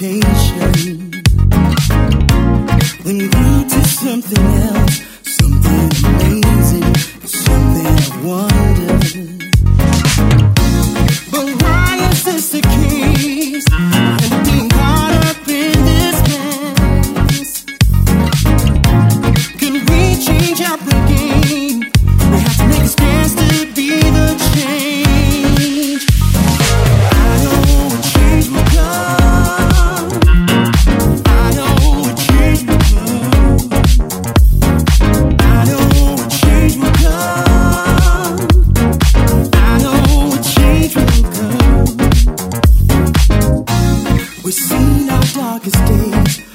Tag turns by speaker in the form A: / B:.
A: temptation. When you do something else, something amazing, something wonderful. We've seen our darkest days.